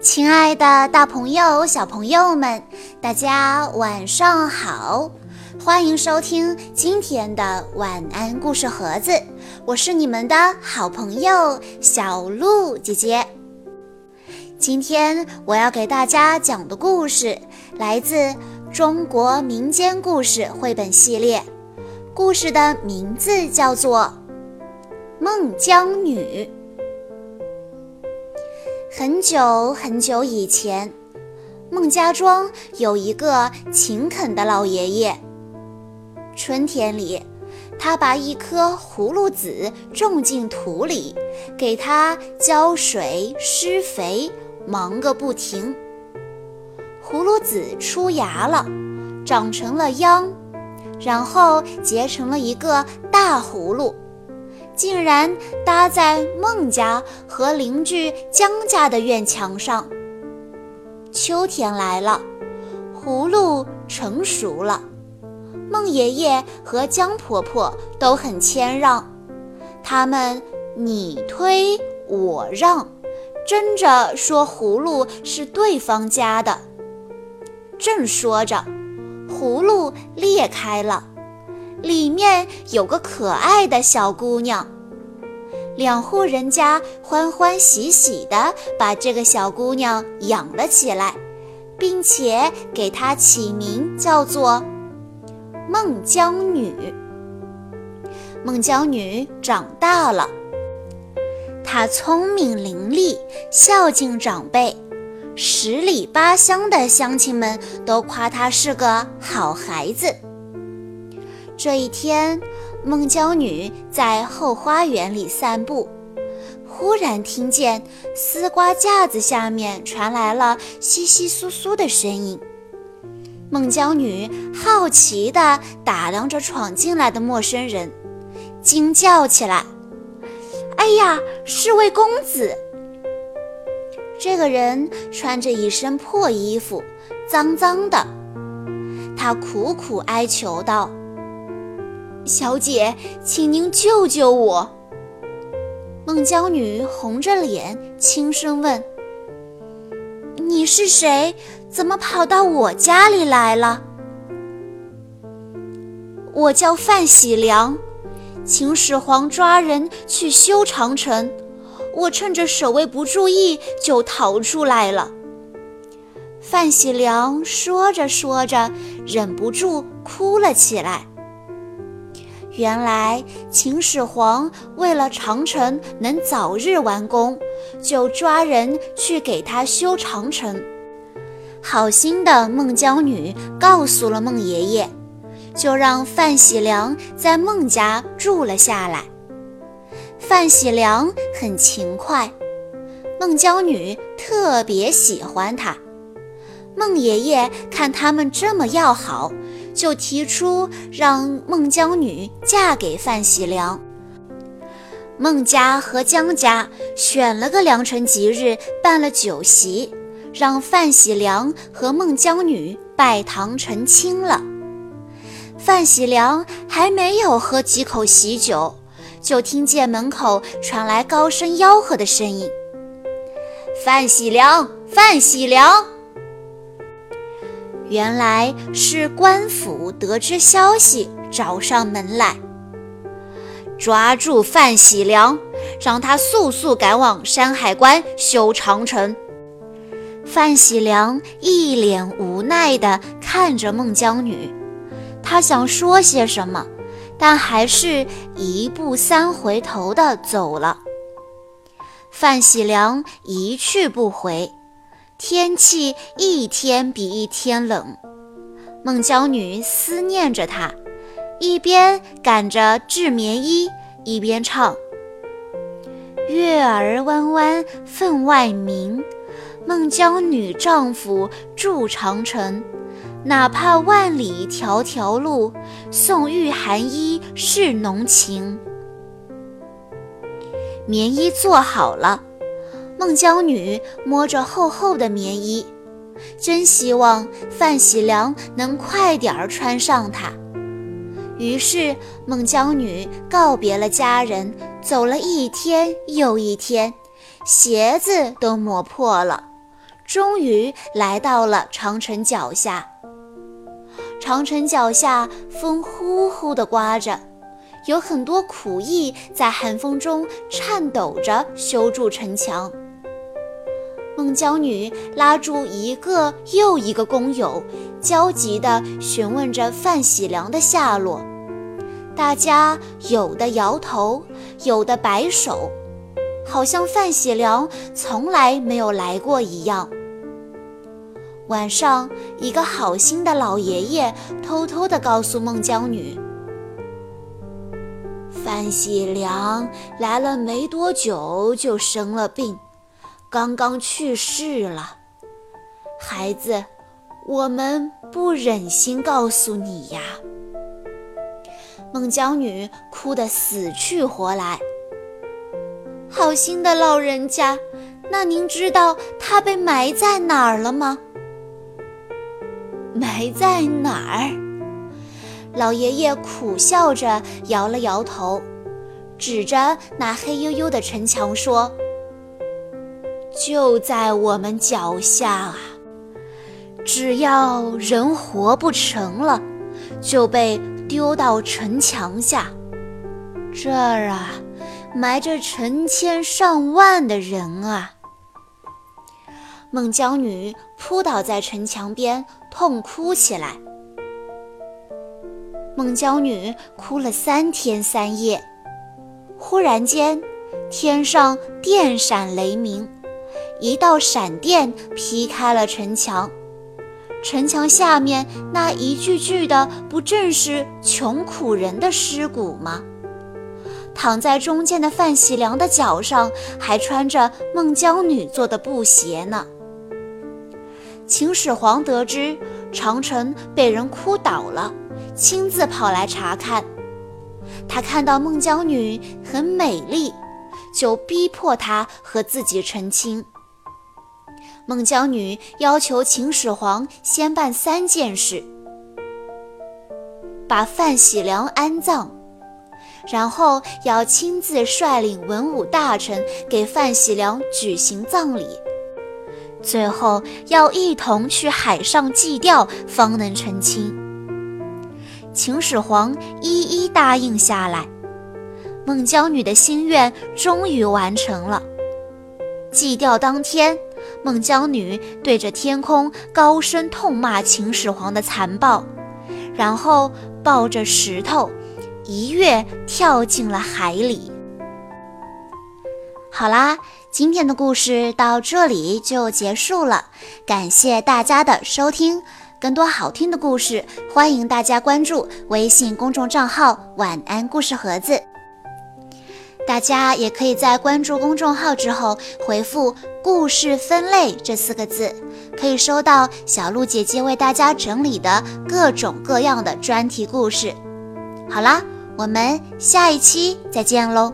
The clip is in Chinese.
亲爱的，大朋友、小朋友们，大家晚上好！欢迎收听今天的晚安故事盒子，我是你们的好朋友小鹿姐姐。今天我要给大家讲的故事来自中国民间故事绘本系列，故事的名字叫做《孟姜女》。很久很久以前，孟家庄有一个勤恳的老爷爷。春天里，他把一颗葫芦籽种进土里，给它浇水施肥，忙个不停。葫芦籽出芽了，长成了秧，然后结成了一个大葫芦。竟然搭在孟家和邻居姜家的院墙上。秋天来了，葫芦成熟了，孟爷爷和姜婆婆都很谦让，他们你推我让，争着说葫芦是对方家的。正说着，葫芦裂开了。里面有个可爱的小姑娘，两户人家欢欢喜喜地把这个小姑娘养了起来，并且给她起名叫做孟姜女。孟姜女长大了，她聪明伶俐，孝敬长辈，十里八乡的乡亲们都夸她是个好孩子。这一天，孟姜女在后花园里散步，忽然听见丝瓜架子下面传来了窸窸窣窣的声音。孟姜女好奇地打量着闯进来的陌生人，惊叫起来：“哎呀，是位公子！”这个人穿着一身破衣服，脏脏的。他苦苦哀求道。小姐，请您救救我。孟姜女红着脸，轻声问：“你是谁？怎么跑到我家里来了？”我叫范喜良，秦始皇抓人去修长城，我趁着守卫不注意就逃出来了。范喜良说着说着，忍不住哭了起来。原来秦始皇为了长城能早日完工，就抓人去给他修长城。好心的孟姜女告诉了孟爷爷，就让范喜良在孟家住了下来。范喜良很勤快，孟姜女特别喜欢他。孟爷爷看他们这么要好。就提出让孟姜女嫁给范喜良。孟家和姜家选了个良辰吉日，办了酒席，让范喜良和孟姜女拜堂成亲了。范喜良还没有喝几口喜酒，就听见门口传来高声吆喝的声音：“范喜良，范喜良！”原来是官府得知消息，找上门来，抓住范喜良，让他速速赶往山海关修长城。范喜良一脸无奈地看着孟姜女，他想说些什么，但还是一步三回头地走了。范喜良一去不回。天气一天比一天冷，孟姜女思念着他，一边赶着制棉衣，一边唱：“月儿弯弯分外明，孟姜女丈夫住长城。哪怕万里迢迢路，送御寒衣是浓情。”棉衣做好了。孟姜女摸着厚厚的棉衣，真希望范喜良能快点儿穿上它。于是，孟姜女告别了家人，走了一天又一天，鞋子都磨破了，终于来到了长城脚下。长城脚下，风呼呼地刮着，有很多苦役在寒风中颤抖着修筑城墙。孟姜女拉住一个又一个工友，焦急地询问着范喜良的下落。大家有的摇头，有的摆手，好像范喜良从来没有来过一样。晚上，一个好心的老爷爷偷偷地告诉孟姜女：“范喜良来了没多久就生了病，刚刚去世了。孩子，我们不忍心告诉你呀。”孟姜女哭得死去活来。好心的老人家，那您知道他被埋在哪儿了吗？埋在哪儿？老爷爷苦笑着摇了摇头，指着那黑黝黝的城墙说：“就在我们脚下啊！只要人活不成了，就被丢到城墙下。这儿啊，埋着成千上万的人啊！”孟姜女扑倒在城墙边，痛哭起来。孟姜女哭了三天三夜。忽然间，天上电闪雷鸣，一道闪电劈开了城墙。城墙下面那一具具的，不正是穷苦人的尸骨吗？躺在中间的范喜良的脚上，还穿着孟姜女做的布鞋呢。秦始皇得知长城被人哭倒了，亲自跑来查看。他看到孟姜女很美丽，就逼迫她和自己成亲。孟姜女要求秦始皇先办三件事：把范喜良安葬，然后要亲自率领文武大臣给范喜良举行葬礼。最后要一同去海上祭吊，方能成亲。秦始皇一一答应下来，孟姜女的心愿终于完成了。祭吊当天，孟姜女对着天空高声痛骂秦始皇的残暴，然后抱着石头一跃跳进了海里。好啦。今天的故事到这里就结束了，感谢大家的收听。更多好听的故事，欢迎大家关注微信公众账号“晚安故事盒子”。大家也可以在关注公众号之后回复“故事分类”这四个字，可以收到小鹿姐姐为大家整理的各种各样的专题故事。好啦，我们下一期再见喽！